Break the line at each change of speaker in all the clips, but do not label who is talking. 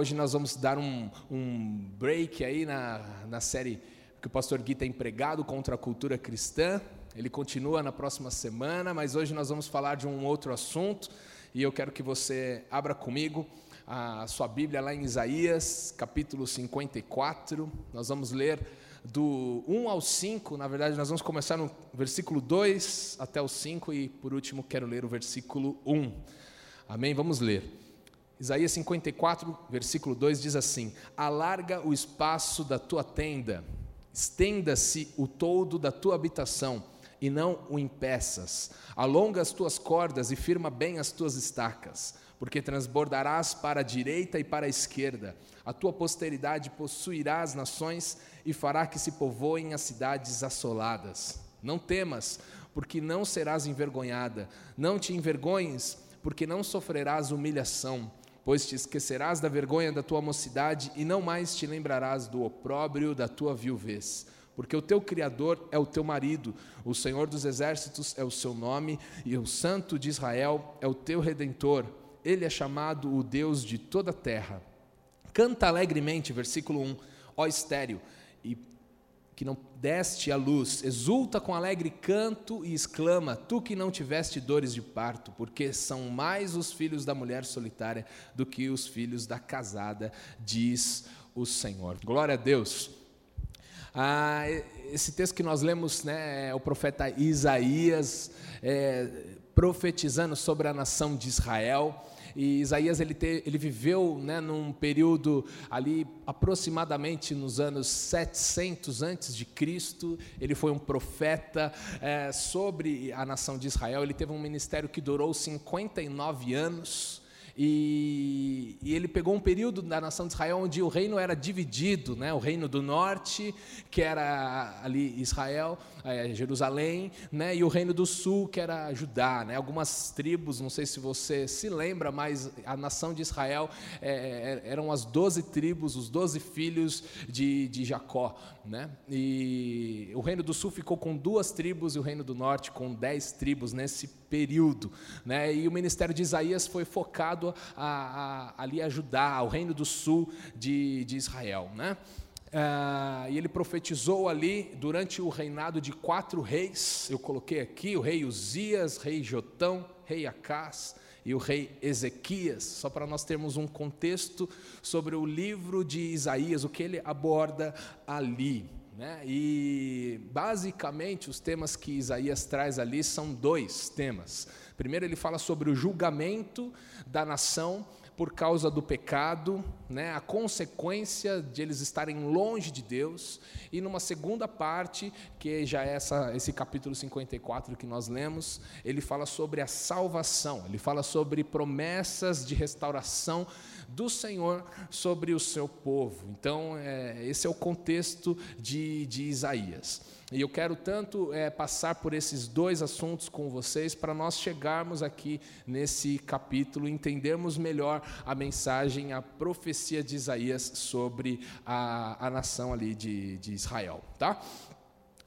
hoje nós vamos dar um, um break aí na, na série que o pastor Gui tem pregado contra a cultura cristã. Ele continua na próxima semana, mas hoje nós vamos falar de um outro assunto e eu quero que você abra comigo a sua Bíblia lá em Isaías, capítulo 54. Nós vamos ler do 1 ao 5, na verdade, nós vamos começar no versículo 2 até o 5 e, por último, quero ler o versículo 1. Amém? Vamos ler. Isaías 54, versículo 2 diz assim: Alarga o espaço da tua tenda, estenda-se o todo da tua habitação, e não o impeças. Alonga as tuas cordas e firma bem as tuas estacas, porque transbordarás para a direita e para a esquerda. A tua posteridade possuirá as nações e fará que se povoem as cidades assoladas. Não temas, porque não serás envergonhada. Não te envergonhes, porque não sofrerás humilhação pois te esquecerás da vergonha da tua mocidade e não mais te lembrarás do opróbrio da tua viuvez. Porque o teu Criador é o teu marido, o Senhor dos exércitos é o seu nome, e o Santo de Israel é o teu redentor. Ele é chamado o Deus de toda a terra. Canta alegremente, versículo 1, ó estéreo, que não deste a luz, exulta com alegre canto e exclama: Tu que não tiveste dores de parto, porque são mais os filhos da mulher solitária do que os filhos da casada, diz o Senhor. Glória a Deus. Ah, esse texto que nós lemos, né, é o profeta Isaías é, profetizando sobre a nação de Israel. E Isaías ele, te, ele viveu né, num período ali aproximadamente nos anos 700 antes de Cristo. Ele foi um profeta é, sobre a nação de Israel. Ele teve um ministério que durou 59 anos. E, e, ele pegou um período da nação de Israel onde o reino era dividido, né? o reino do norte, que era ali Israel, é, Jerusalém, né? e o reino do sul, que era Judá. Né? Algumas tribos, não sei se você se lembra, mas a nação de Israel é eram as doze tribos, os doze filhos de, de Jacó. Né? E o reino do sul ficou com duas tribos e o reino do norte com dez tribos nesse período. Né? E o ministério de Isaías foi focado a, a, ali ajudar o reino do sul de, de Israel. Né? Ah, e ele profetizou ali durante o reinado de quatro reis. Eu coloquei aqui o rei Uzias, rei Jotão, rei Acás e o rei Ezequias, só para nós termos um contexto sobre o livro de Isaías, o que ele aborda ali. Né? E basicamente os temas que Isaías traz ali são dois temas. Primeiro, ele fala sobre o julgamento da nação por causa do pecado, né, a consequência de eles estarem longe de Deus, e numa segunda parte, que já é essa, esse capítulo 54 que nós lemos, ele fala sobre a salvação, ele fala sobre promessas de restauração do Senhor sobre o seu povo. Então, é, esse é o contexto de, de Isaías. E eu quero tanto é, passar por esses dois assuntos com vocês para nós chegarmos aqui nesse capítulo, entendermos melhor a mensagem, a profecia de Isaías sobre a, a nação ali de, de Israel. Tá?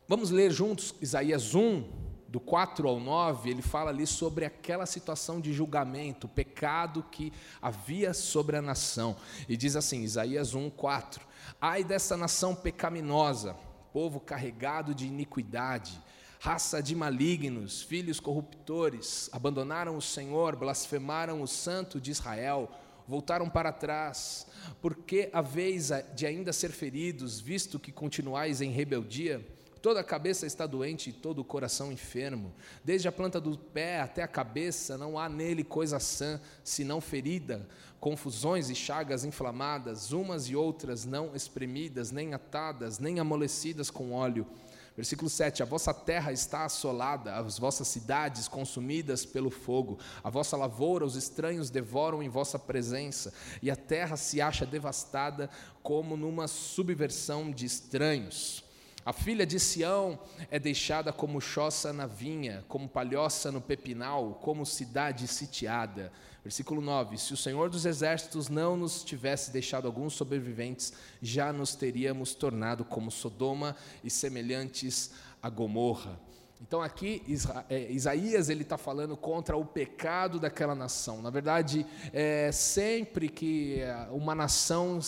Vamos ler juntos Isaías 1, do 4 ao 9, ele fala ali sobre aquela situação de julgamento, pecado que havia sobre a nação. E diz assim, Isaías 1, 4: Ai dessa nação pecaminosa povo carregado de iniquidade, raça de malignos, filhos corruptores, abandonaram o Senhor, blasfemaram o Santo de Israel, voltaram para trás, porque a vez de ainda ser feridos, visto que continuais em rebeldia, toda a cabeça está doente e todo o coração enfermo, desde a planta do pé até a cabeça, não há nele coisa sã, senão ferida, confusões e chagas inflamadas, umas e outras não espremidas, nem atadas, nem amolecidas com óleo. Versículo 7: A vossa terra está assolada, as vossas cidades consumidas pelo fogo, a vossa lavoura os estranhos devoram em vossa presença, e a terra se acha devastada como numa subversão de estranhos. A filha de Sião é deixada como choça na vinha, como palhoça no pepinal, como cidade sitiada. Versículo 9: Se o Senhor dos Exércitos não nos tivesse deixado alguns sobreviventes, já nos teríamos tornado como Sodoma e semelhantes a Gomorra. Então aqui é, Isaías ele está falando contra o pecado daquela nação. Na verdade, é, sempre que é, uma nação,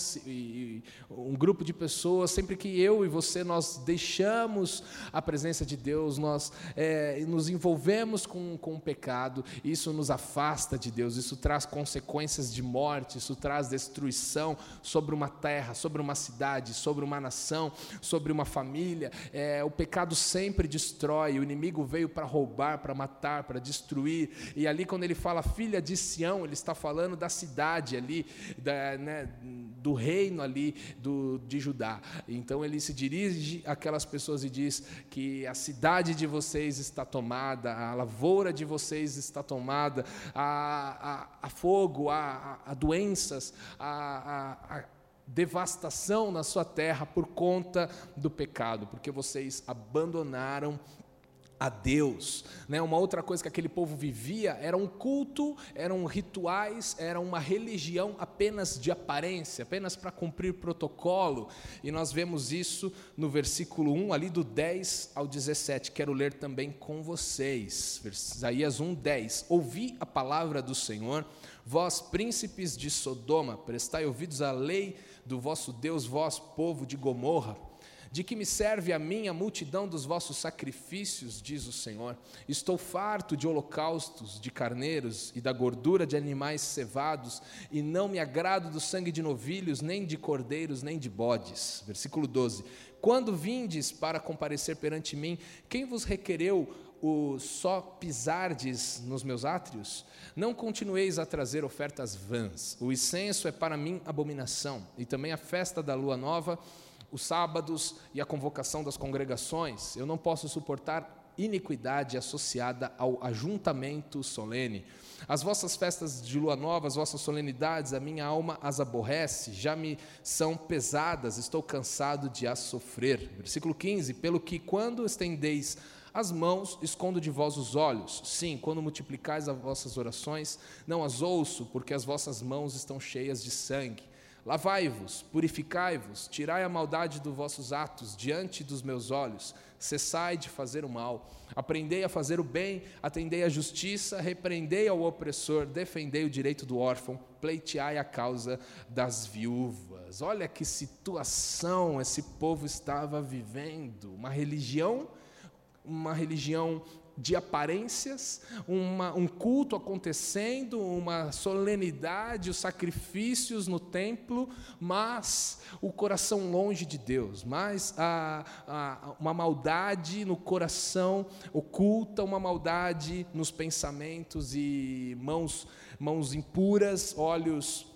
um grupo de pessoas, sempre que eu e você nós deixamos a presença de Deus, nós é, nos envolvemos com, com o pecado, isso nos afasta de Deus, isso traz consequências de morte, isso traz destruição sobre uma terra, sobre uma cidade, sobre uma nação, sobre uma família. É, o pecado sempre destrói inimigo veio para roubar, para matar, para destruir. E ali, quando ele fala filha de Sião, ele está falando da cidade ali, da, né, do reino ali do, de Judá. Então ele se dirige àquelas pessoas e diz que a cidade de vocês está tomada, a lavoura de vocês está tomada, a, a, a fogo, a, a, doenças, a, a devastação na sua terra por conta do pecado, porque vocês abandonaram a Deus. Né? Uma outra coisa que aquele povo vivia era um culto, eram rituais, era uma religião apenas de aparência, apenas para cumprir protocolo. E nós vemos isso no versículo 1, ali do 10 ao 17. Quero ler também com vocês. Isaías 1, 10. Ouvi a palavra do Senhor, vós príncipes de Sodoma, prestai ouvidos à lei do vosso Deus, vós povo de Gomorra de que me serve a mim a multidão dos vossos sacrifícios, diz o Senhor? Estou farto de holocaustos, de carneiros e da gordura de animais cevados, e não me agrado do sangue de novilhos, nem de cordeiros, nem de bodes. Versículo 12: Quando vindes para comparecer perante mim, quem vos requereu o só pisardes nos meus átrios? Não continueis a trazer ofertas vãs. O incenso é para mim abominação, e também a festa da lua nova os sábados e a convocação das congregações. Eu não posso suportar iniquidade associada ao ajuntamento solene. As vossas festas de lua nova, as vossas solenidades, a minha alma as aborrece, já me são pesadas, estou cansado de as sofrer. Versículo 15: Pelo que quando estendeis as mãos, escondo de vós os olhos. Sim, quando multiplicais as vossas orações, não as ouço, porque as vossas mãos estão cheias de sangue. Lavai-vos, purificai-vos, tirai a maldade dos vossos atos diante dos meus olhos, cessai de fazer o mal, aprendei a fazer o bem, atendei a justiça, repreendei ao opressor, defendei o direito do órfão, pleiteai a causa das viúvas. Olha que situação esse povo estava vivendo, uma religião, uma religião de aparências, uma, um culto acontecendo, uma solenidade, os sacrifícios no templo, mas o coração longe de Deus, mas a, a, uma maldade no coração oculta, uma maldade nos pensamentos e mãos, mãos impuras, olhos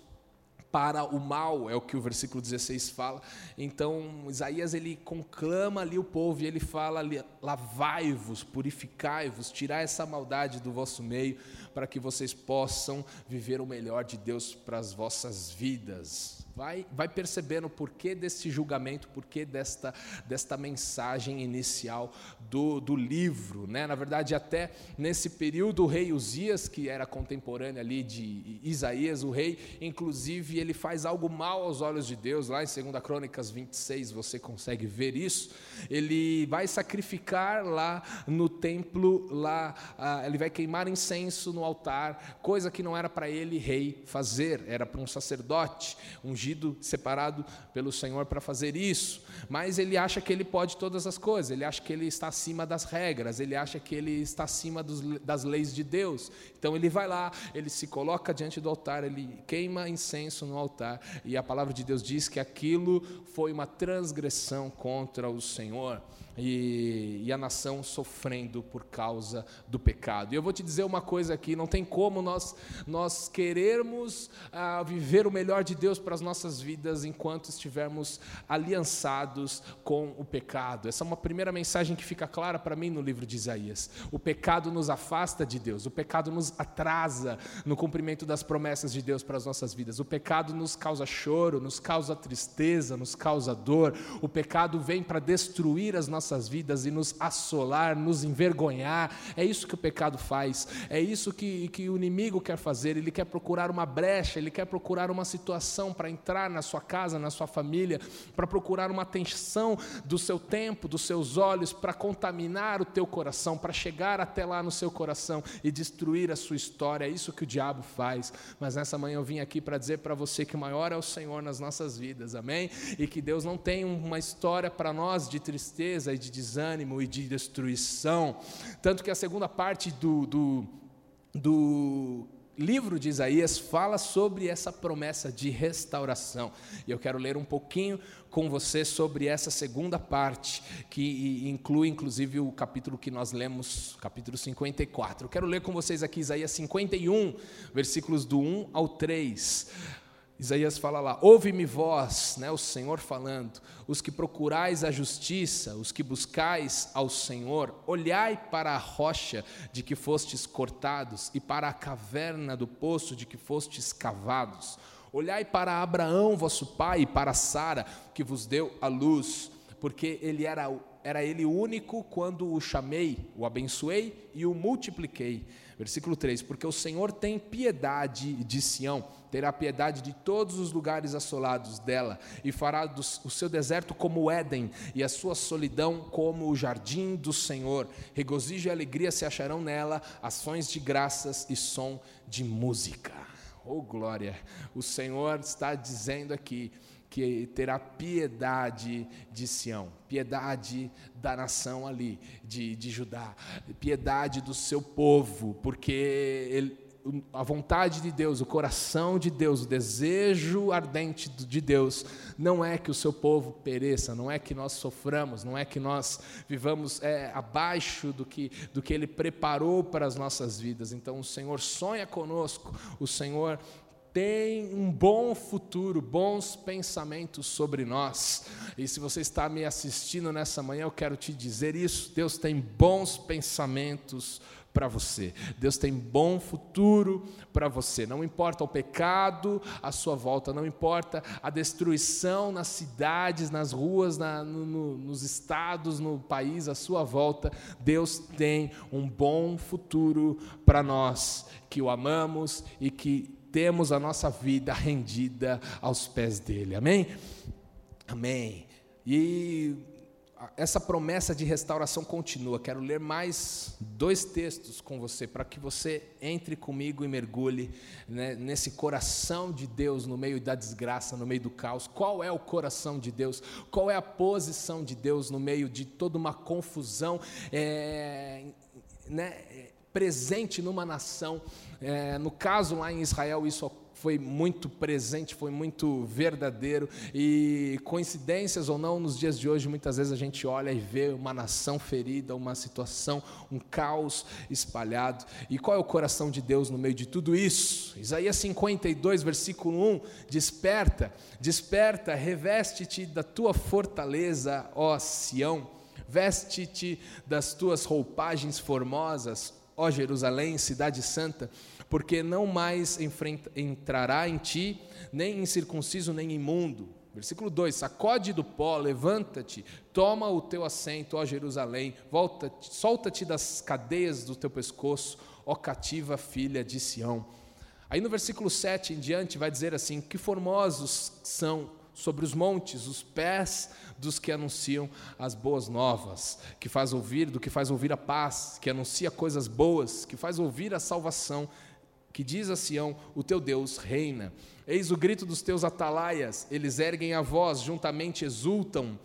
para o mal, é o que o versículo 16 fala. Então, Isaías ele conclama ali o povo e ele fala ali: lavai-vos, purificai-vos, tirai essa maldade do vosso meio, para que vocês possam viver o melhor de Deus para as vossas vidas. Vai, vai percebendo o porquê desse julgamento, o porquê desta, desta mensagem inicial do, do livro. Né? Na verdade, até nesse período, o rei Uzias, que era contemporâneo ali de Isaías, o rei, inclusive, ele faz algo mal aos olhos de Deus, lá em 2 Crônicas 26, você consegue ver isso. Ele vai sacrificar lá no templo, lá, ah, ele vai queimar incenso no altar, coisa que não era para ele, rei, fazer, era para um sacerdote, um ungido, separado pelo Senhor para fazer isso, mas ele acha que ele pode todas as coisas, ele acha que ele está acima das regras, ele acha que ele está acima dos, das leis de Deus. Então ele vai lá, ele se coloca diante do altar, ele queima incenso no altar, e a palavra de Deus diz que aquilo foi uma transgressão contra o Senhor e, e, a nação sofrendo por causa do pecado. E eu vou te dizer uma coisa aqui: não tem como nós, nós querermos ah, viver o melhor de Deus para as nossas vidas enquanto estivermos aliançados com o pecado. Essa é uma primeira mensagem que fica clara para mim no livro de Isaías. O pecado nos afasta de Deus, o pecado nos atrasa no cumprimento das promessas de Deus para as nossas vidas. O pecado nos causa choro, nos causa tristeza, nos causa dor. O pecado vem para destruir as nossas nossas vidas e nos assolar, nos envergonhar. É isso que o pecado faz, é isso que, que o inimigo quer fazer. Ele quer procurar uma brecha, ele quer procurar uma situação para entrar na sua casa, na sua família, para procurar uma atenção do seu tempo, dos seus olhos, para contaminar o teu coração, para chegar até lá no seu coração e destruir a sua história. É isso que o diabo faz. Mas nessa manhã eu vim aqui para dizer para você que maior é o Senhor nas nossas vidas, amém? E que Deus não tem uma história para nós de tristeza e de desânimo e de destruição. Tanto que a segunda parte do, do, do livro de Isaías fala sobre essa promessa de restauração. E eu quero ler um pouquinho com você sobre essa segunda parte, que inclui inclusive o capítulo que nós lemos, capítulo 54. Eu quero ler com vocês aqui Isaías 51, versículos do 1 ao 3. Isaías fala lá: Ouve-me vós, né, o Senhor falando, os que procurais a justiça, os que buscais ao Senhor, olhai para a rocha de que fostes cortados e para a caverna do poço de que fostes cavados. Olhai para Abraão, vosso pai, e para Sara, que vos deu a luz, porque ele era, era ele único quando o chamei, o abençoei e o multipliquei. Versículo 3: Porque o Senhor tem piedade de Sião terá piedade de todos os lugares assolados dela, e fará do, o seu deserto como o Éden, e a sua solidão como o jardim do Senhor. Regozijo e alegria se acharão nela, ações de graças e som de música. Oh glória! O Senhor está dizendo aqui que terá piedade de Sião, piedade da nação ali, de, de Judá, piedade do seu povo, porque ele, a vontade de Deus, o coração de Deus, o desejo ardente de Deus, não é que o seu povo pereça, não é que nós soframos, não é que nós vivamos é, abaixo do que, do que Ele preparou para as nossas vidas. Então o Senhor sonha conosco, o Senhor tem um bom futuro, bons pensamentos sobre nós. E se você está me assistindo nessa manhã, eu quero te dizer isso: Deus tem bons pensamentos para você. Deus tem bom futuro para você. Não importa o pecado à sua volta, não importa a destruição nas cidades, nas ruas, na, no, nos estados, no país à sua volta. Deus tem um bom futuro para nós que o amamos e que temos a nossa vida rendida aos pés dele. Amém? Amém. E essa promessa de restauração continua. Quero ler mais dois textos com você, para que você entre comigo e mergulhe né, nesse coração de Deus no meio da desgraça, no meio do caos. Qual é o coração de Deus? Qual é a posição de Deus no meio de toda uma confusão é, né, presente numa nação? É, no caso lá em Israel, isso foi muito presente, foi muito verdadeiro. E coincidências ou não, nos dias de hoje, muitas vezes a gente olha e vê uma nação ferida, uma situação, um caos espalhado. E qual é o coração de Deus no meio de tudo isso? Isaías 52, versículo 1: Desperta, desperta, reveste-te da tua fortaleza, ó Sião, veste-te das tuas roupagens formosas, ó Jerusalém, cidade santa porque não mais enfrenta, entrará em ti nem incircunciso nem imundo. Versículo 2: Sacode do pó, levanta-te, toma o teu assento, ó Jerusalém, volta, solta-te das cadeias do teu pescoço, ó cativa filha de Sião. Aí no versículo 7 em diante vai dizer assim: Que formosos são sobre os montes os pés dos que anunciam as boas novas, que faz ouvir, do que faz ouvir a paz, que anuncia coisas boas, que faz ouvir a salvação, que diz a Sião: O teu Deus reina. Eis o grito dos teus atalaias, eles erguem a voz, juntamente exultam,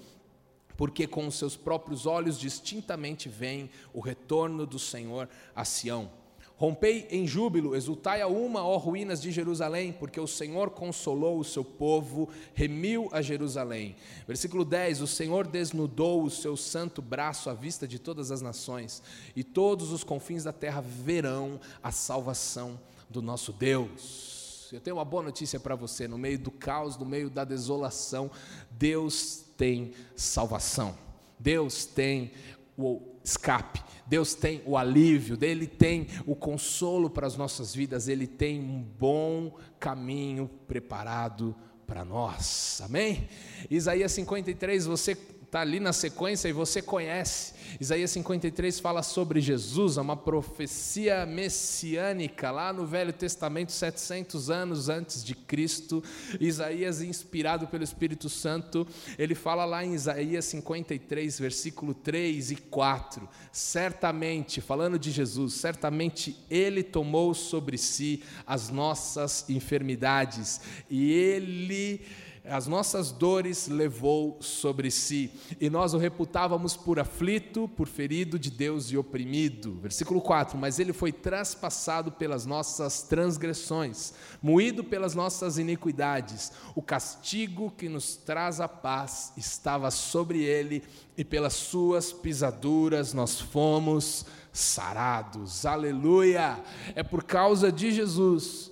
porque com os seus próprios olhos distintamente veem o retorno do Senhor a Sião. Rompei em júbilo, exultai a uma, ó ruínas de Jerusalém, porque o Senhor consolou o seu povo, remiu a Jerusalém. Versículo 10: O Senhor desnudou o seu santo braço à vista de todas as nações, e todos os confins da terra verão a salvação do nosso Deus. Eu tenho uma boa notícia para você: no meio do caos, no meio da desolação, Deus tem salvação, Deus tem o escape, Deus tem o alívio, Ele tem o consolo para as nossas vidas, Ele tem um bom caminho preparado para nós, amém? Isaías 53, você está ali na sequência e você conhece. Isaías 53 fala sobre Jesus, é uma profecia messiânica lá no Velho Testamento, 700 anos antes de Cristo. Isaías, inspirado pelo Espírito Santo, ele fala lá em Isaías 53, versículo 3 e 4: Certamente, falando de Jesus, certamente ele tomou sobre si as nossas enfermidades e ele as nossas dores levou sobre si, e nós o reputávamos por aflito, por ferido de Deus e oprimido. Versículo 4: Mas ele foi traspassado pelas nossas transgressões, moído pelas nossas iniquidades. O castigo que nos traz a paz estava sobre ele, e pelas suas pisaduras nós fomos sarados. Aleluia! É por causa de Jesus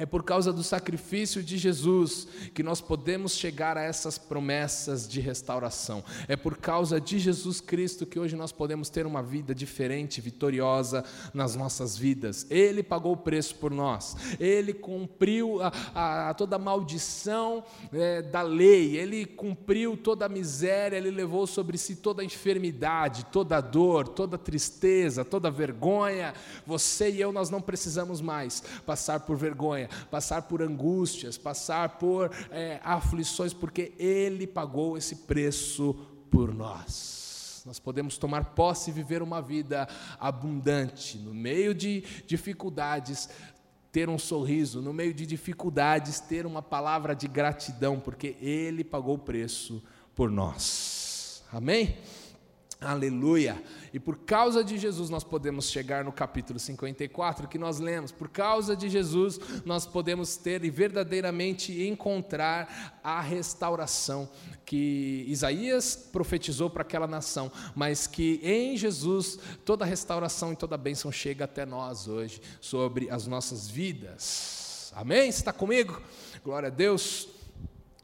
é por causa do sacrifício de Jesus que nós podemos chegar a essas promessas de restauração. É por causa de Jesus Cristo que hoje nós podemos ter uma vida diferente, vitoriosa nas nossas vidas. Ele pagou o preço por nós. Ele cumpriu a, a, toda a maldição é, da lei. Ele cumpriu toda a miséria. Ele levou sobre si toda a enfermidade, toda a dor, toda a tristeza, toda a vergonha. Você e eu nós não precisamos mais passar por vergonha passar por angústias, passar por é, aflições, porque Ele pagou esse preço por nós. Nós podemos tomar posse e viver uma vida abundante, no meio de dificuldades, ter um sorriso, no meio de dificuldades, ter uma palavra de gratidão, porque Ele pagou o preço por nós. Amém? Aleluia! E por causa de Jesus nós podemos chegar no capítulo 54 que nós lemos. Por causa de Jesus nós podemos ter e verdadeiramente encontrar a restauração que Isaías profetizou para aquela nação, mas que em Jesus toda restauração e toda bênção chega até nós hoje sobre as nossas vidas. Amém? Está comigo? Glória a Deus.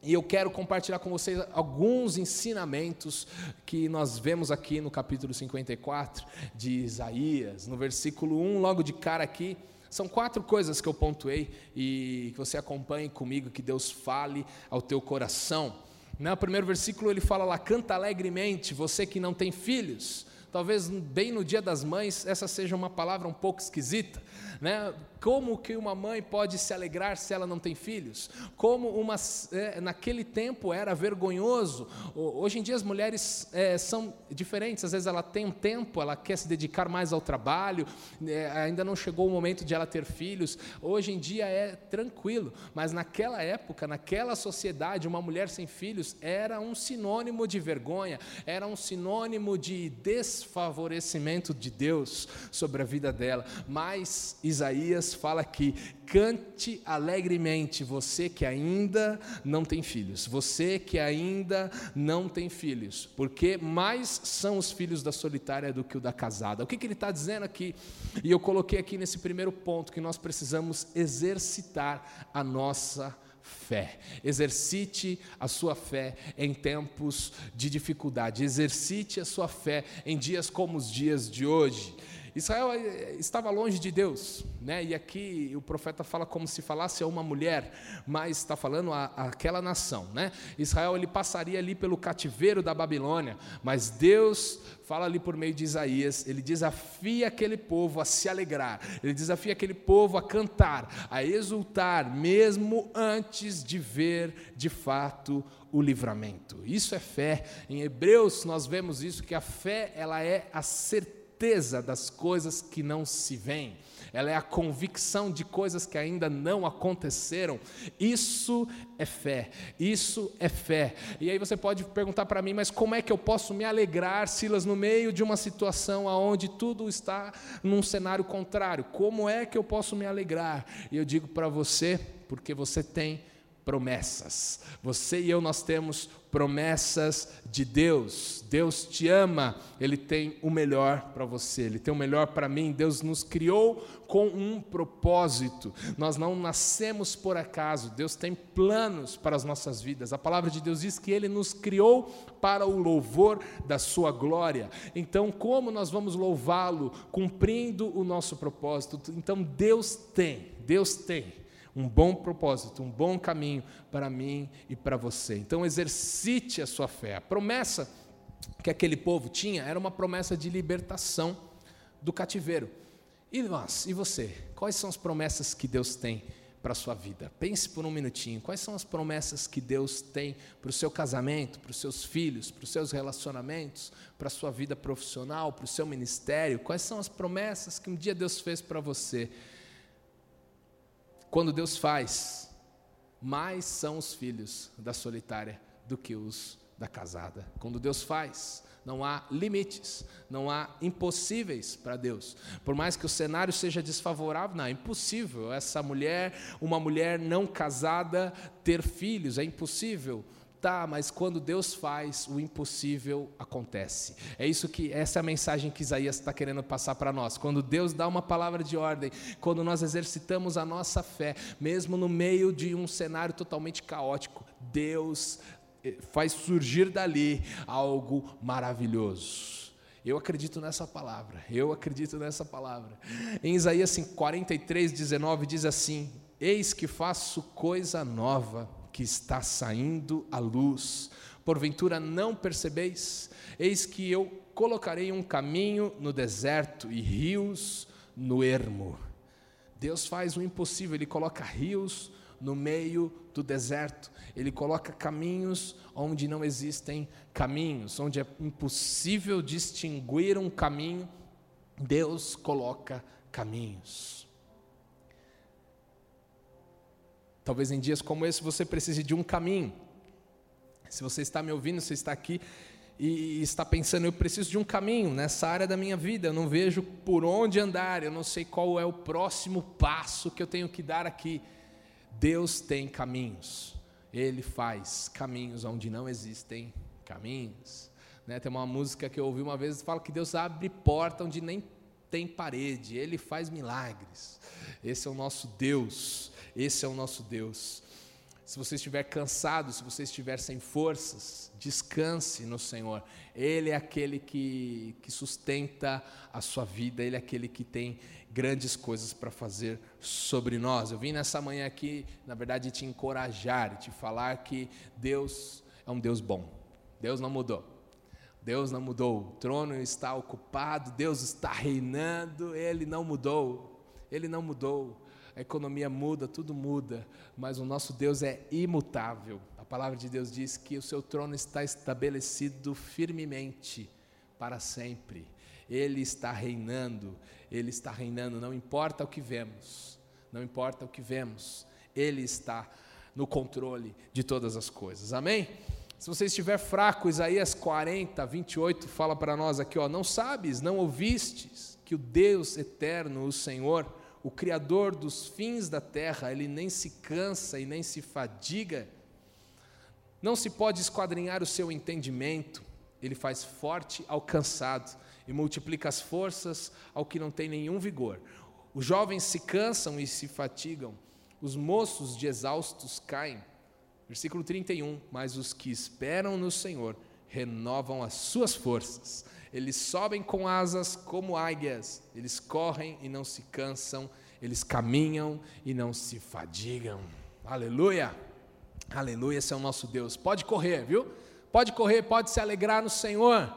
E eu quero compartilhar com vocês alguns ensinamentos que nós vemos aqui no capítulo 54 de Isaías, no versículo 1, logo de cara aqui. São quatro coisas que eu pontuei e que você acompanhe comigo, que Deus fale ao teu coração. No primeiro versículo ele fala lá: canta alegremente, você que não tem filhos. Talvez bem no dia das mães essa seja uma palavra um pouco esquisita, né? Como que uma mãe pode se alegrar se ela não tem filhos? Como uma, é, naquele tempo era vergonhoso. Hoje em dia as mulheres é, são diferentes. Às vezes ela tem um tempo, ela quer se dedicar mais ao trabalho. É, ainda não chegou o momento de ela ter filhos. Hoje em dia é tranquilo. Mas naquela época, naquela sociedade, uma mulher sem filhos era um sinônimo de vergonha. Era um sinônimo de desfavorecimento de Deus sobre a vida dela. Mas Isaías fala que cante alegremente, você que ainda não tem filhos, você que ainda não tem filhos, porque mais são os filhos da solitária do que o da casada. O que, que ele está dizendo aqui? E eu coloquei aqui nesse primeiro ponto que nós precisamos exercitar a nossa fé. Exercite a sua fé em tempos de dificuldade. Exercite a sua fé em dias como os dias de hoje. Israel eh, estava longe de Deus, né? e aqui o profeta fala como se falasse a uma mulher, mas está falando a, a aquela nação. Né? Israel ele passaria ali pelo cativeiro da Babilônia, mas Deus fala ali por meio de Isaías, ele desafia aquele povo a se alegrar, ele desafia aquele povo a cantar, a exultar, mesmo antes de ver de fato o livramento. Isso é fé. Em Hebreus nós vemos isso que a fé ela é a certeza certeza das coisas que não se veem, ela é a convicção de coisas que ainda não aconteceram. Isso é fé, isso é fé. E aí você pode perguntar para mim, mas como é que eu posso me alegrar, Silas, no meio de uma situação onde tudo está num cenário contrário? Como é que eu posso me alegrar? E eu digo para você, porque você tem promessas. Você e eu nós temos promessas de Deus. Deus te ama, Ele tem o melhor para você, Ele tem o melhor para mim. Deus nos criou com um propósito. Nós não nascemos por acaso, Deus tem planos para as nossas vidas. A palavra de Deus diz que Ele nos criou para o louvor da Sua glória. Então, como nós vamos louvá-lo? Cumprindo o nosso propósito. Então, Deus tem, Deus tem um bom propósito, um bom caminho para mim e para você. Então exercite a sua fé. A promessa que aquele povo tinha era uma promessa de libertação do cativeiro. E nós, e você? Quais são as promessas que Deus tem para a sua vida? Pense por um minutinho. Quais são as promessas que Deus tem para o seu casamento, para os seus filhos, para os seus relacionamentos, para a sua vida profissional, para o seu ministério? Quais são as promessas que um dia Deus fez para você? Quando Deus faz, mais são os filhos da solitária do que os da casada. Quando Deus faz, não há limites, não há impossíveis para Deus. Por mais que o cenário seja desfavorável, não, é impossível essa mulher, uma mulher não casada, ter filhos, é impossível. Tá, mas quando Deus faz, o impossível acontece. É isso que essa é a mensagem que Isaías está querendo passar para nós. Quando Deus dá uma palavra de ordem, quando nós exercitamos a nossa fé, mesmo no meio de um cenário totalmente caótico, Deus faz surgir dali algo maravilhoso. Eu acredito nessa palavra, eu acredito nessa palavra. Em Isaías 43, 19 diz assim: Eis que faço coisa nova que está saindo à luz. Porventura não percebeis? Eis que eu colocarei um caminho no deserto e rios no ermo. Deus faz o impossível, Ele coloca rios no meio do deserto. Ele coloca caminhos onde não existem caminhos, onde é impossível distinguir um caminho. Deus coloca caminhos. Talvez em dias como esse você precise de um caminho. Se você está me ouvindo, você está aqui e está pensando, eu preciso de um caminho nessa área da minha vida, eu não vejo por onde andar, eu não sei qual é o próximo passo que eu tenho que dar aqui. Deus tem caminhos, Ele faz caminhos onde não existem caminhos. Né? Tem uma música que eu ouvi uma vez que fala que Deus abre porta onde nem tem parede, Ele faz milagres. Esse é o nosso Deus, esse é o nosso Deus. Se você estiver cansado, se você estiver sem forças, descanse no Senhor. Ele é aquele que, que sustenta a sua vida, Ele é aquele que tem grandes coisas para fazer sobre nós. Eu vim nessa manhã aqui, na verdade, te encorajar te falar que Deus é um Deus bom. Deus não mudou. Deus não mudou. O trono está ocupado, Deus está reinando, Ele não mudou. Ele não mudou a economia muda, tudo muda, mas o nosso Deus é imutável. A palavra de Deus diz que o seu trono está estabelecido firmemente para sempre. Ele está reinando, ele está reinando, não importa o que vemos, não importa o que vemos, ele está no controle de todas as coisas. Amém? Se você estiver fraco, Isaías 40, 28 fala para nós aqui, ó, não sabes, não ouvistes que o Deus eterno, o Senhor, o Criador dos fins da terra, ele nem se cansa e nem se fadiga, não se pode esquadrinhar o seu entendimento, ele faz forte ao cansado e multiplica as forças ao que não tem nenhum vigor. Os jovens se cansam e se fatigam, os moços de exaustos caem. Versículo 31: Mas os que esperam no Senhor renovam as suas forças eles sobem com asas como águias, eles correm e não se cansam, eles caminham e não se fadigam. Aleluia! Aleluia, esse é o nosso Deus. Pode correr, viu? Pode correr, pode se alegrar no Senhor.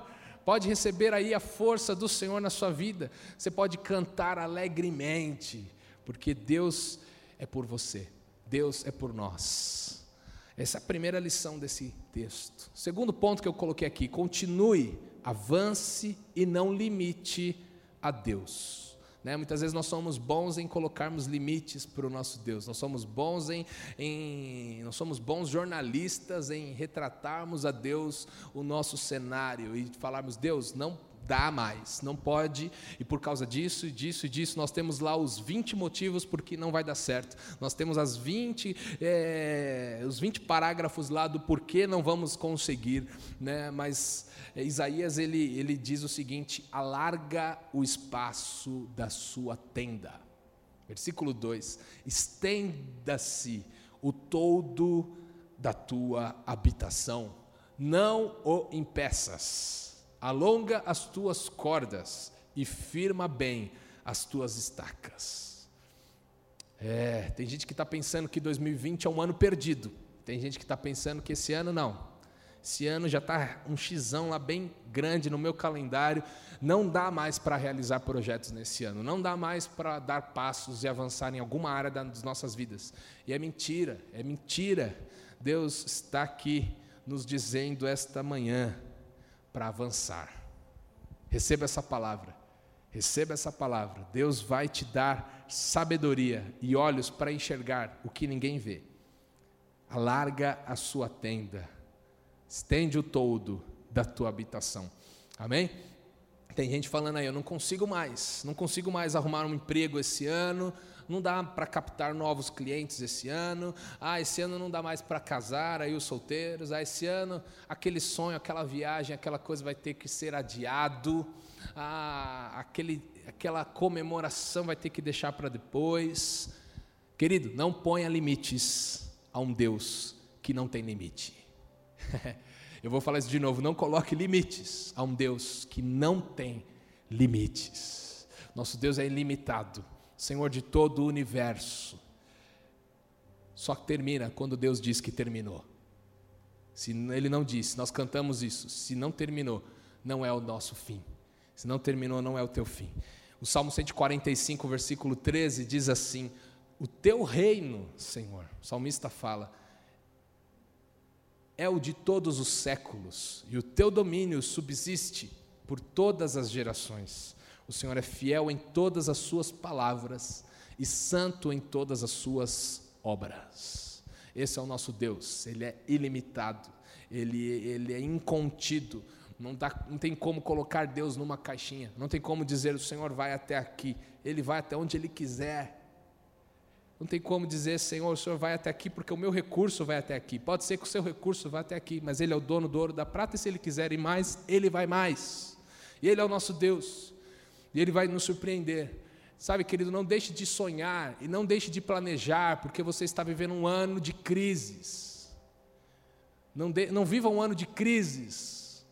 Pode receber aí a força do Senhor na sua vida. Você pode cantar alegremente, porque Deus é por você. Deus é por nós. Essa é a primeira lição desse texto. Segundo ponto que eu coloquei aqui: continue avance e não limite a Deus. Né? Muitas vezes nós somos bons em colocarmos limites para o nosso Deus. Nós somos bons em, em, nós somos bons jornalistas em retratarmos a Deus o nosso cenário e falarmos Deus não dá mais, não pode, e por causa disso, disso e disso, nós temos lá os 20 motivos por que não vai dar certo. Nós temos as 20, é, os 20 parágrafos lá do porquê não vamos conseguir, né? mas é, Isaías ele, ele diz o seguinte: alarga o espaço da sua tenda. Versículo 2: estenda-se o todo da tua habitação, não o impeças, alonga as tuas cordas e firma bem as tuas estacas. É, tem gente que está pensando que 2020 é um ano perdido, tem gente que está pensando que esse ano não, Esse ano já está um xizão lá bem grande no meu calendário. Não dá mais para realizar projetos nesse ano. Não dá mais para dar passos e avançar em alguma área das nossas vidas. E é mentira, é mentira. Deus está aqui nos dizendo esta manhã para avançar. Receba essa palavra. Receba essa palavra. Deus vai te dar sabedoria e olhos para enxergar o que ninguém vê. Alarga a sua tenda Estende o todo da tua habitação. Amém? Tem gente falando aí, eu não consigo mais, não consigo mais arrumar um emprego esse ano, não dá para captar novos clientes esse ano, ah, esse ano não dá mais para casar, aí os solteiros, ah, esse ano aquele sonho, aquela viagem, aquela coisa vai ter que ser adiado, ah, aquele, aquela comemoração vai ter que deixar para depois. Querido, não ponha limites a um Deus que não tem limite. Eu vou falar isso de novo, não coloque limites a um Deus que não tem limites. Nosso Deus é ilimitado, Senhor de todo o universo. Só termina quando Deus diz que terminou. Se Ele não disse, nós cantamos isso, se não terminou, não é o nosso fim. Se não terminou, não é o teu fim. O Salmo 145, versículo 13 diz assim: O teu reino, Senhor, o salmista fala, é o de todos os séculos, e o teu domínio subsiste por todas as gerações. O Senhor é fiel em todas as suas palavras e santo em todas as suas obras. Esse é o nosso Deus, ele é ilimitado, ele, ele é incontido. Não, dá, não tem como colocar Deus numa caixinha, não tem como dizer o Senhor vai até aqui, ele vai até onde ele quiser. Não tem como dizer, Senhor, o Senhor vai até aqui porque o meu recurso vai até aqui. Pode ser que o seu recurso vá até aqui, mas Ele é o dono do ouro da prata e se Ele quiser ir mais, Ele vai mais. E Ele é o nosso Deus. E Ele vai nos surpreender. Sabe, querido, não deixe de sonhar e não deixe de planejar, porque você está vivendo um ano de crises. Não, de, não viva um ano de crises.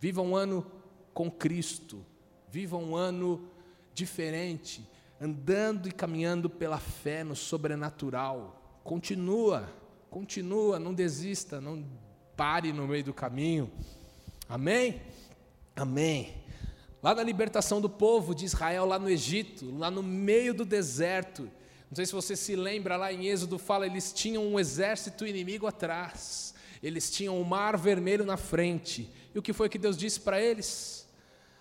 Viva um ano com Cristo. Viva um ano diferente andando e caminhando pela fé no sobrenatural. Continua, continua, não desista, não pare no meio do caminho. Amém? Amém. Lá na libertação do povo de Israel, lá no Egito, lá no meio do deserto, não sei se você se lembra, lá em Êxodo fala, eles tinham um exército inimigo atrás, eles tinham o mar vermelho na frente. E o que foi que Deus disse para eles?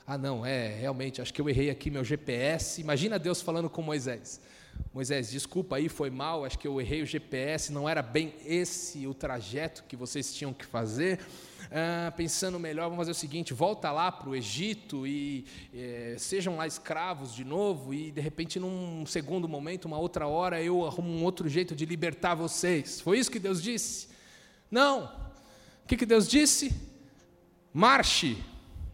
Ah, não, é, realmente, acho que eu errei aqui meu GPS. Imagina Deus falando com Moisés. Moisés, desculpa aí, foi mal, acho que eu errei o GPS, não era bem esse o trajeto que vocês tinham que fazer. Ah, pensando melhor, vamos fazer o seguinte: volta lá para o Egito e é, sejam lá escravos de novo, e de repente, num segundo momento, uma outra hora, eu arrumo um outro jeito de libertar vocês. Foi isso que Deus disse? Não. O que, que Deus disse? Marche,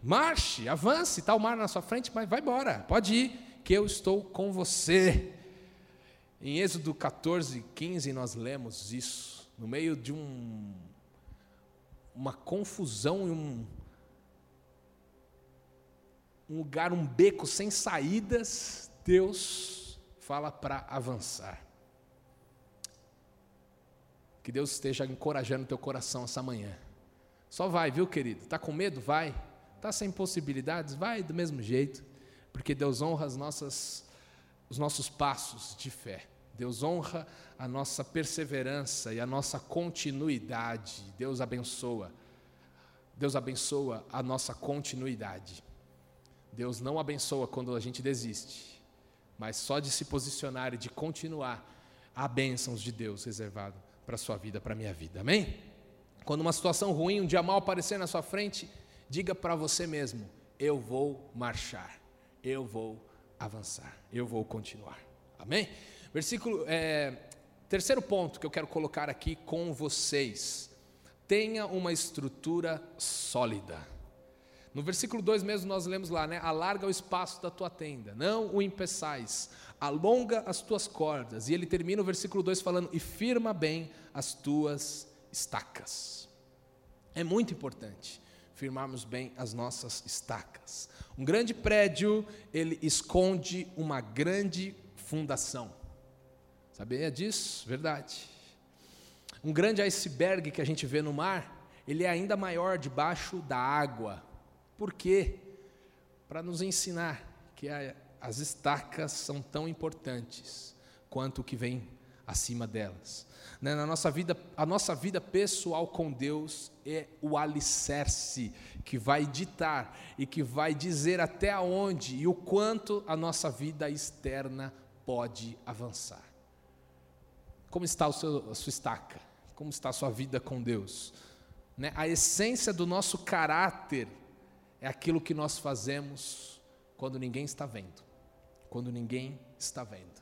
Marche, avance, está o mar na sua frente, mas vai embora, pode ir, que eu estou com você. Em Êxodo 14, 15, nós lemos isso, no meio de um, uma confusão e um, um lugar, um beco sem saídas, Deus fala para avançar. Que Deus esteja encorajando teu coração essa manhã. Só vai, viu, querido? Está com medo? Vai. Está sem possibilidades? Vai do mesmo jeito, porque Deus honra as nossas, os nossos passos de fé. Deus honra a nossa perseverança e a nossa continuidade. Deus abençoa. Deus abençoa a nossa continuidade. Deus não abençoa quando a gente desiste, mas só de se posicionar e de continuar, há bênçãos de Deus reservado para a sua vida, para a minha vida. Amém? Quando uma situação ruim, um dia mal aparecer na sua frente, Diga para você mesmo: eu vou marchar, eu vou avançar, eu vou continuar. Amém? Versículo, é, terceiro ponto que eu quero colocar aqui com vocês: tenha uma estrutura sólida. No versículo 2 mesmo nós lemos lá, né? Alarga o espaço da tua tenda, não o empeçais, alonga as tuas cordas. E ele termina o versículo 2 falando: e firma bem as tuas estacas. É muito importante firmarmos bem as nossas estacas. Um grande prédio, ele esconde uma grande fundação. Sabia disso? Verdade. Um grande iceberg que a gente vê no mar, ele é ainda maior debaixo da água. Por quê? Para nos ensinar que as estacas são tão importantes quanto o que vem acima delas. Né, na nossa vida, a nossa vida pessoal com Deus é o alicerce que vai ditar e que vai dizer até onde e o quanto a nossa vida externa pode avançar. Como está seu, a sua estaca? Como está a sua vida com Deus? Né? A essência do nosso caráter é aquilo que nós fazemos quando ninguém está vendo. Quando ninguém está vendo.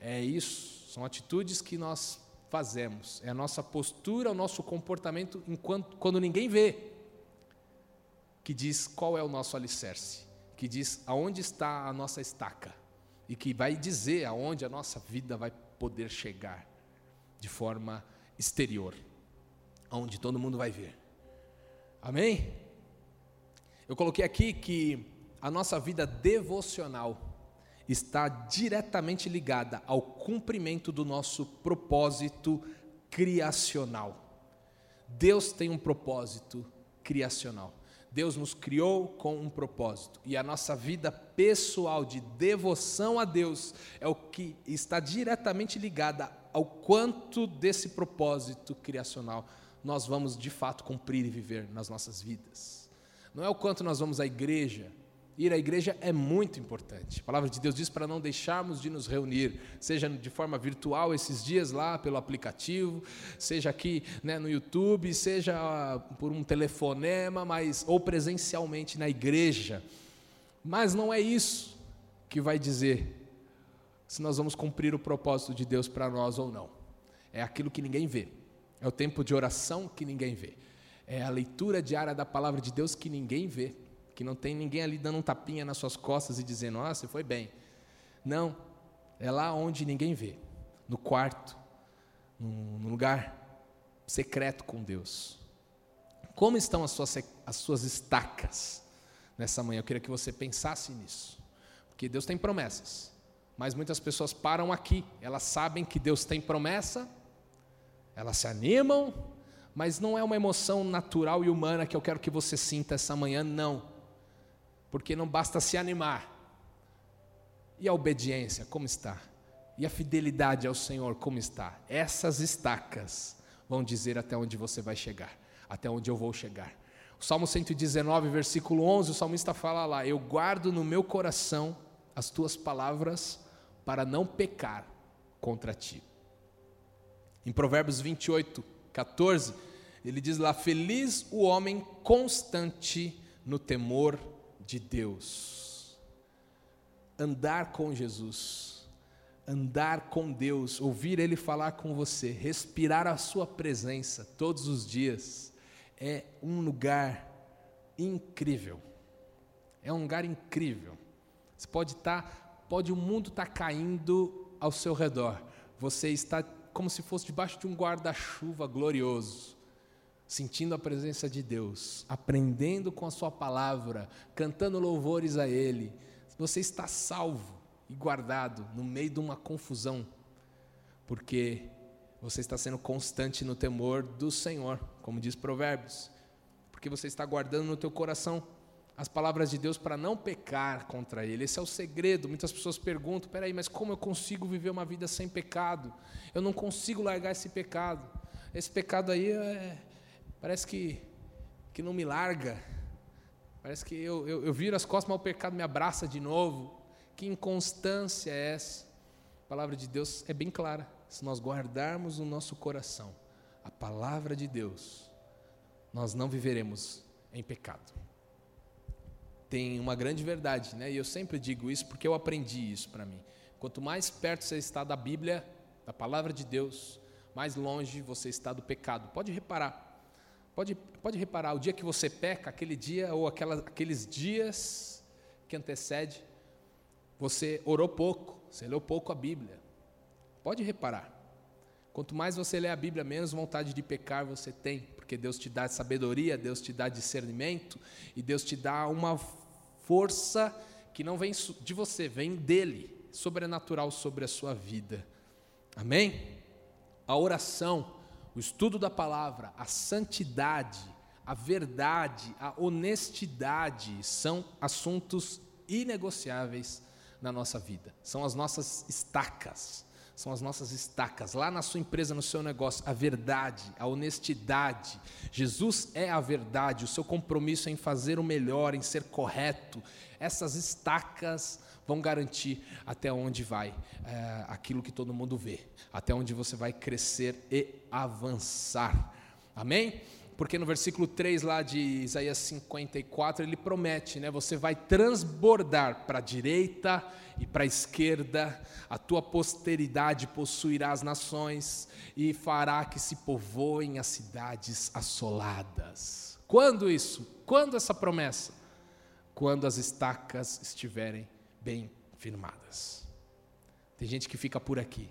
É isso, são atitudes que nós fazemos, é a nossa postura, o nosso comportamento enquanto quando ninguém vê, que diz qual é o nosso alicerce, que diz aonde está a nossa estaca e que vai dizer aonde a nossa vida vai poder chegar de forma exterior, aonde todo mundo vai ver. Amém? Eu coloquei aqui que a nossa vida devocional está diretamente ligada ao cumprimento do nosso propósito criacional. Deus tem um propósito criacional. Deus nos criou com um propósito e a nossa vida pessoal de devoção a Deus é o que está diretamente ligada ao quanto desse propósito criacional nós vamos de fato cumprir e viver nas nossas vidas. Não é o quanto nós vamos à igreja, Ir à igreja é muito importante. A palavra de Deus diz para não deixarmos de nos reunir, seja de forma virtual esses dias lá pelo aplicativo, seja aqui né, no YouTube, seja uh, por um telefonema, mas ou presencialmente na igreja. Mas não é isso que vai dizer se nós vamos cumprir o propósito de Deus para nós ou não. É aquilo que ninguém vê. É o tempo de oração que ninguém vê. É a leitura diária da palavra de Deus que ninguém vê que não tem ninguém ali dando um tapinha nas suas costas e dizendo: "Ah, você foi bem". Não, é lá onde ninguém vê, no quarto, no lugar secreto com Deus. Como estão as suas, as suas estacas nessa manhã? Eu queria que você pensasse nisso, porque Deus tem promessas, mas muitas pessoas param aqui, elas sabem que Deus tem promessa, elas se animam, mas não é uma emoção natural e humana que eu quero que você sinta essa manhã, não porque não basta se animar. E a obediência, como está? E a fidelidade ao Senhor, como está? Essas estacas vão dizer até onde você vai chegar, até onde eu vou chegar. O Salmo 119, versículo 11, o salmista fala lá: Eu guardo no meu coração as tuas palavras para não pecar contra ti. Em Provérbios 28, 14, ele diz lá: Feliz o homem constante no temor de Deus. Andar com Jesus, andar com Deus, ouvir Ele falar com você, respirar a Sua presença todos os dias, é um lugar incrível. É um lugar incrível. Você pode estar, tá, pode o mundo estar tá caindo ao seu redor. Você está como se fosse debaixo de um guarda-chuva glorioso sentindo a presença de Deus, aprendendo com a Sua palavra, cantando louvores a Ele, você está salvo e guardado no meio de uma confusão, porque você está sendo constante no temor do Senhor, como diz Provérbios, porque você está guardando no teu coração as palavras de Deus para não pecar contra Ele. Esse é o segredo. Muitas pessoas perguntam: peraí, mas como eu consigo viver uma vida sem pecado? Eu não consigo largar esse pecado. Esse pecado aí é, Parece que, que não me larga. Parece que eu, eu, eu viro as costas, mas o pecado me abraça de novo. Que inconstância é essa? A palavra de Deus é bem clara. Se nós guardarmos no nosso coração a palavra de Deus, nós não viveremos em pecado. Tem uma grande verdade, né? E eu sempre digo isso porque eu aprendi isso para mim. Quanto mais perto você está da Bíblia, da palavra de Deus, mais longe você está do pecado. Pode reparar. Pode, pode reparar, o dia que você peca, aquele dia ou aquela, aqueles dias que antecede, você orou pouco, você leu pouco a Bíblia. Pode reparar. Quanto mais você lê a Bíblia, menos vontade de pecar você tem, porque Deus te dá sabedoria, Deus te dá discernimento e Deus te dá uma força que não vem de você, vem dele, sobrenatural sobre a sua vida. Amém? A oração o estudo da palavra, a santidade, a verdade, a honestidade são assuntos inegociáveis na nossa vida. São as nossas estacas. São as nossas estacas. Lá na sua empresa, no seu negócio, a verdade, a honestidade. Jesus é a verdade, o seu compromisso em fazer o melhor, em ser correto. Essas estacas vão garantir até onde vai é, aquilo que todo mundo vê, até onde você vai crescer e avançar. Amém? Porque no versículo 3 lá de Isaías 54, ele promete, né? Você vai transbordar para a direita e para a esquerda, a tua posteridade possuirá as nações e fará que se povoem as cidades assoladas. Quando isso? Quando essa promessa? Quando as estacas estiverem bem firmadas. Tem gente que fica por aqui.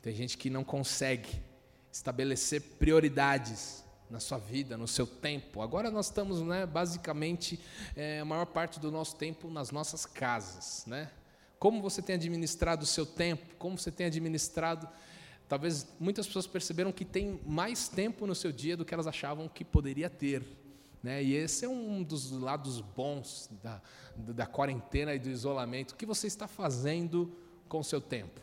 Tem gente que não consegue estabelecer prioridades na sua vida, no seu tempo. Agora nós estamos, né, basicamente, é, a maior parte do nosso tempo nas nossas casas, né? Como você tem administrado o seu tempo? Como você tem administrado? Talvez muitas pessoas perceberam que tem mais tempo no seu dia do que elas achavam que poderia ter. Né? E esse é um dos lados bons da, da quarentena e do isolamento. O que você está fazendo com o seu tempo?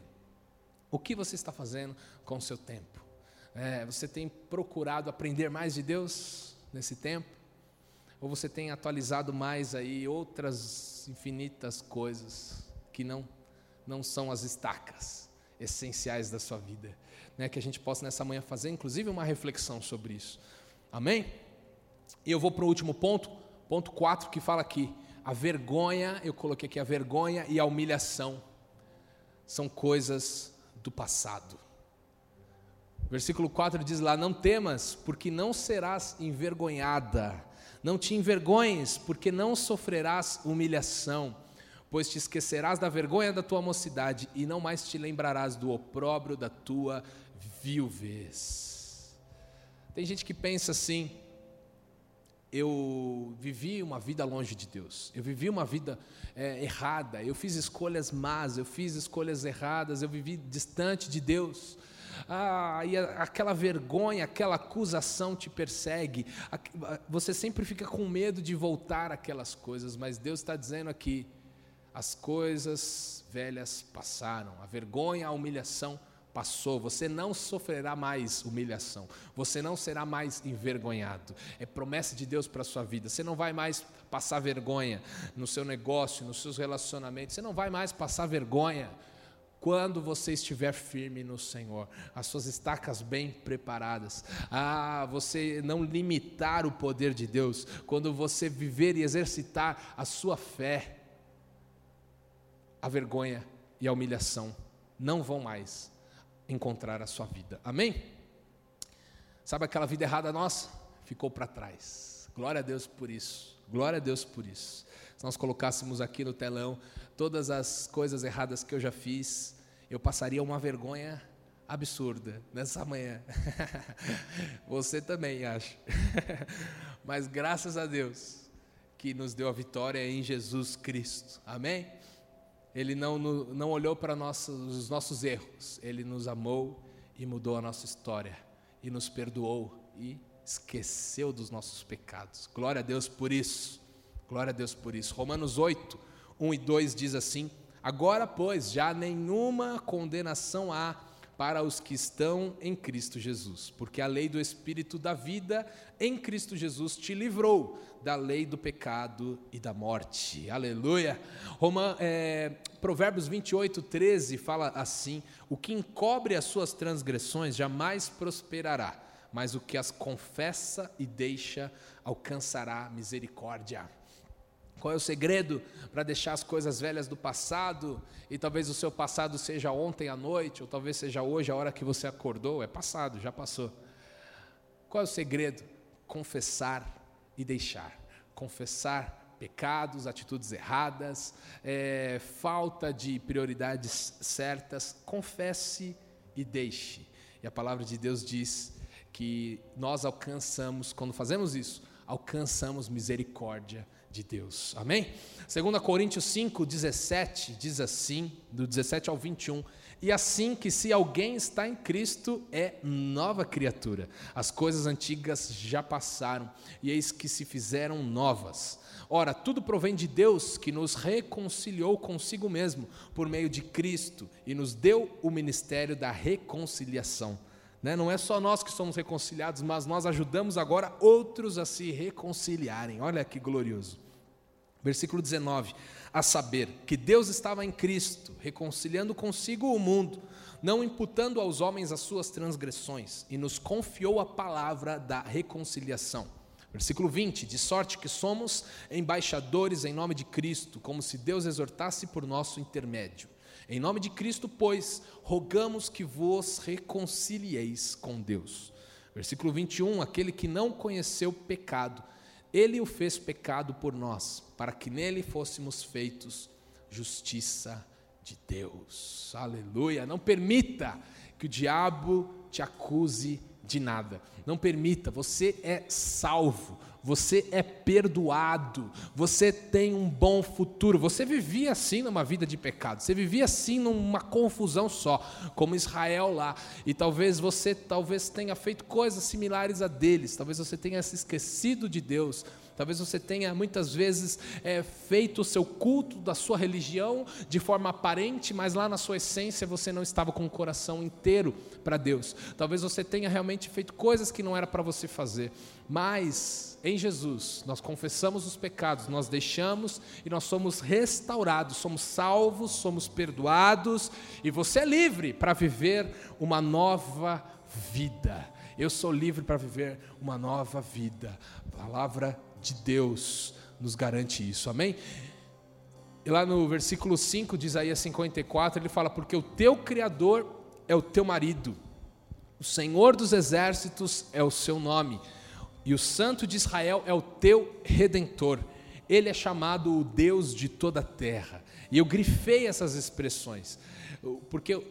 O que você está fazendo com o seu tempo? É, você tem procurado aprender mais de Deus nesse tempo? Ou você tem atualizado mais aí outras infinitas coisas que não, não são as estacas essenciais da sua vida? Né? Que a gente possa nessa manhã fazer, inclusive, uma reflexão sobre isso. Amém? E eu vou para o último ponto, ponto 4, que fala aqui: a vergonha, eu coloquei aqui a vergonha e a humilhação são coisas do passado. Versículo 4 diz lá: Não temas, porque não serás envergonhada. Não te envergonhes, porque não sofrerás humilhação, pois te esquecerás da vergonha da tua mocidade e não mais te lembrarás do opróbrio da tua viuvez. Tem gente que pensa assim: eu vivi uma vida longe de Deus, eu vivi uma vida é, errada, eu fiz escolhas más, eu fiz escolhas erradas, eu vivi distante de Deus ah, e aquela vergonha, aquela acusação te persegue, você sempre fica com medo de voltar àquelas coisas, mas Deus está dizendo aqui: as coisas velhas passaram, a vergonha, a humilhação passou, você não sofrerá mais humilhação, você não será mais envergonhado. É promessa de Deus para a sua vida. Você não vai mais passar vergonha no seu negócio, nos seus relacionamentos, você não vai mais passar vergonha quando você estiver firme no Senhor, as suas estacas bem preparadas, ah, você não limitar o poder de Deus, quando você viver e exercitar a sua fé, a vergonha e a humilhação não vão mais encontrar a sua vida. Amém? Sabe aquela vida errada nossa? Ficou para trás. Glória a Deus por isso. Glória a Deus por isso. Se nós colocássemos aqui no telão todas as coisas erradas que eu já fiz, eu passaria uma vergonha absurda nessa manhã. Você também, acho. Mas graças a Deus que nos deu a vitória em Jesus Cristo. Amém? Ele não, não olhou para nossos, os nossos erros, ele nos amou e mudou a nossa história, e nos perdoou e esqueceu dos nossos pecados. Glória a Deus por isso. Glória a Deus por isso. Romanos 8, 1 e 2 diz assim: Agora, pois, já nenhuma condenação há para os que estão em Cristo Jesus, porque a lei do Espírito da vida em Cristo Jesus te livrou da lei do pecado e da morte. Aleluia! Roma, é, Provérbios 28, 13 fala assim: O que encobre as suas transgressões jamais prosperará, mas o que as confessa e deixa alcançará misericórdia. Qual é o segredo para deixar as coisas velhas do passado? E talvez o seu passado seja ontem à noite, ou talvez seja hoje, a hora que você acordou. É passado, já passou. Qual é o segredo? Confessar e deixar. Confessar pecados, atitudes erradas, é, falta de prioridades certas. Confesse e deixe. E a palavra de Deus diz que nós alcançamos, quando fazemos isso, alcançamos misericórdia de Deus. Amém? 2 Coríntios 5, 17 diz assim, do 17 ao 21. E assim que se alguém está em Cristo, é nova criatura. As coisas antigas já passaram, e eis que se fizeram novas. Ora, tudo provém de Deus, que nos reconciliou consigo mesmo, por meio de Cristo, e nos deu o ministério da reconciliação. Né? Não é só nós que somos reconciliados, mas nós ajudamos agora outros a se reconciliarem. Olha que glorioso. Versículo 19: A saber, que Deus estava em Cristo, reconciliando consigo o mundo, não imputando aos homens as suas transgressões, e nos confiou a palavra da reconciliação. Versículo 20: De sorte que somos embaixadores em nome de Cristo, como se Deus exortasse por nosso intermédio. Em nome de Cristo, pois, rogamos que vos reconcilieis com Deus. Versículo 21: Aquele que não conheceu pecado, ele o fez pecado por nós, para que nele fôssemos feitos justiça de Deus. Aleluia. Não permita que o diabo te acuse de nada. Não permita, você é salvo, você é perdoado, você tem um bom futuro. Você vivia assim numa vida de pecado, você vivia assim numa confusão só, como Israel lá. E talvez você talvez tenha feito coisas similares a deles, talvez você tenha se esquecido de Deus. Talvez você tenha muitas vezes é, feito o seu culto da sua religião de forma aparente, mas lá na sua essência você não estava com o coração inteiro para Deus. Talvez você tenha realmente feito coisas que não era para você fazer. Mas em Jesus nós confessamos os pecados, nós deixamos e nós somos restaurados, somos salvos, somos perdoados e você é livre para viver uma nova vida. Eu sou livre para viver uma nova vida. palavra de Deus nos garante isso, amém? E lá no versículo 5 de Isaías 54, ele fala: Porque o teu Criador é o teu marido, o Senhor dos exércitos é o seu nome, e o Santo de Israel é o teu redentor. Ele é chamado o Deus de toda a terra. E eu grifei essas expressões, porque,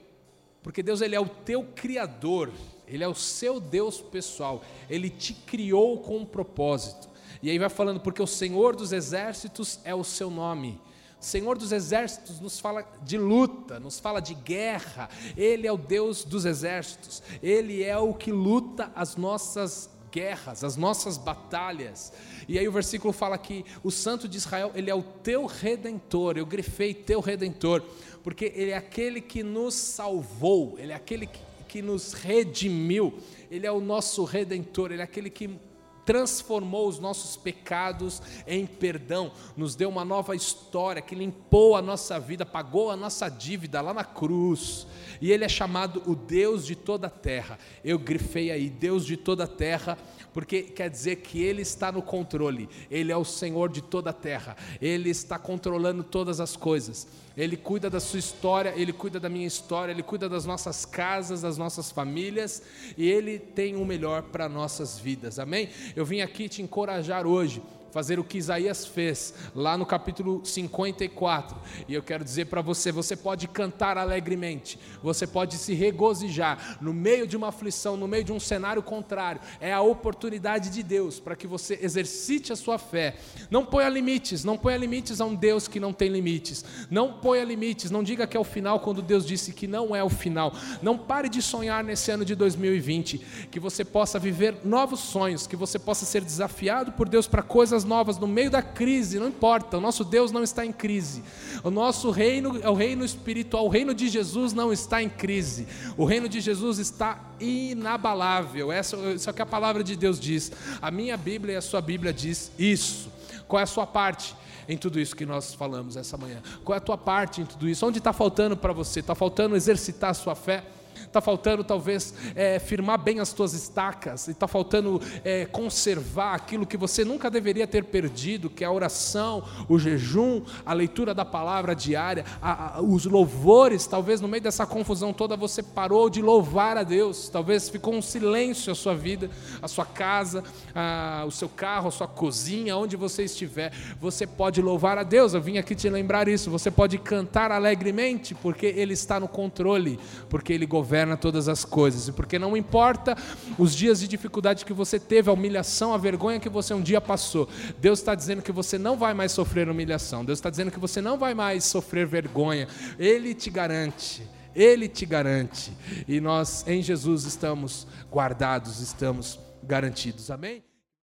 porque Deus ele é o teu Criador, Ele é o seu Deus pessoal, Ele te criou com um propósito. E aí vai falando, porque o Senhor dos exércitos é o seu nome. Senhor dos exércitos nos fala de luta, nos fala de guerra. Ele é o Deus dos exércitos. Ele é o que luta as nossas guerras, as nossas batalhas. E aí o versículo fala que o Santo de Israel, ele é o teu redentor. Eu grifei teu redentor, porque ele é aquele que nos salvou, ele é aquele que, que nos redimiu. Ele é o nosso redentor, ele é aquele que transformou os nossos pecados em perdão, nos deu uma nova história que limpou a nossa vida, pagou a nossa dívida lá na cruz. E ele é chamado o Deus de toda a terra. Eu grifei aí, Deus de toda a terra, porque quer dizer que Ele está no controle, Ele é o Senhor de toda a terra, Ele está controlando todas as coisas, Ele cuida da sua história, Ele cuida da minha história, Ele cuida das nossas casas, das nossas famílias, e Ele tem o melhor para nossas vidas, amém? Eu vim aqui te encorajar hoje fazer o que Isaías fez lá no capítulo 54. E eu quero dizer para você: você pode cantar alegremente, você pode se regozijar no meio de uma aflição, no meio de um cenário contrário. É a oportunidade de Deus para que você exercite a sua fé. Não ponha limites, não ponha limites a um Deus que não tem limites. Não ponha limites, não diga que é o final quando Deus disse que não é o final. Não pare de sonhar nesse ano de 2020, que você possa viver novos sonhos, que você possa ser desafiado por Deus para coisas coisas novas no meio da crise, não importa, o nosso Deus não está em crise. O nosso reino é o reino espiritual, o reino de Jesus não está em crise. O reino de Jesus está inabalável. Essa, isso é o que a palavra de Deus diz. A minha Bíblia e a sua Bíblia diz isso. Qual é a sua parte? em tudo isso que nós falamos essa manhã? Qual é a tua parte em tudo isso? Onde está faltando para você? Está faltando exercitar a sua fé? Está faltando talvez é, firmar bem as tuas estacas, está faltando é, conservar aquilo que você nunca deveria ter perdido, que é a oração, o jejum, a leitura da palavra diária, a, a, os louvores. Talvez no meio dessa confusão toda você parou de louvar a Deus, talvez ficou um silêncio a sua vida, a sua casa, a, o seu carro, a sua cozinha, onde você estiver, você pode louvar a Deus. Eu vim aqui te lembrar isso. Você pode cantar alegremente, porque Ele está no controle, porque Ele governa governa todas as coisas. E porque não importa os dias de dificuldade que você teve, a humilhação, a vergonha que você um dia passou, Deus está dizendo que você não vai mais sofrer humilhação. Deus está dizendo que você não vai mais sofrer vergonha. Ele te garante. Ele te garante. E nós, em Jesus, estamos guardados, estamos garantidos. Amém?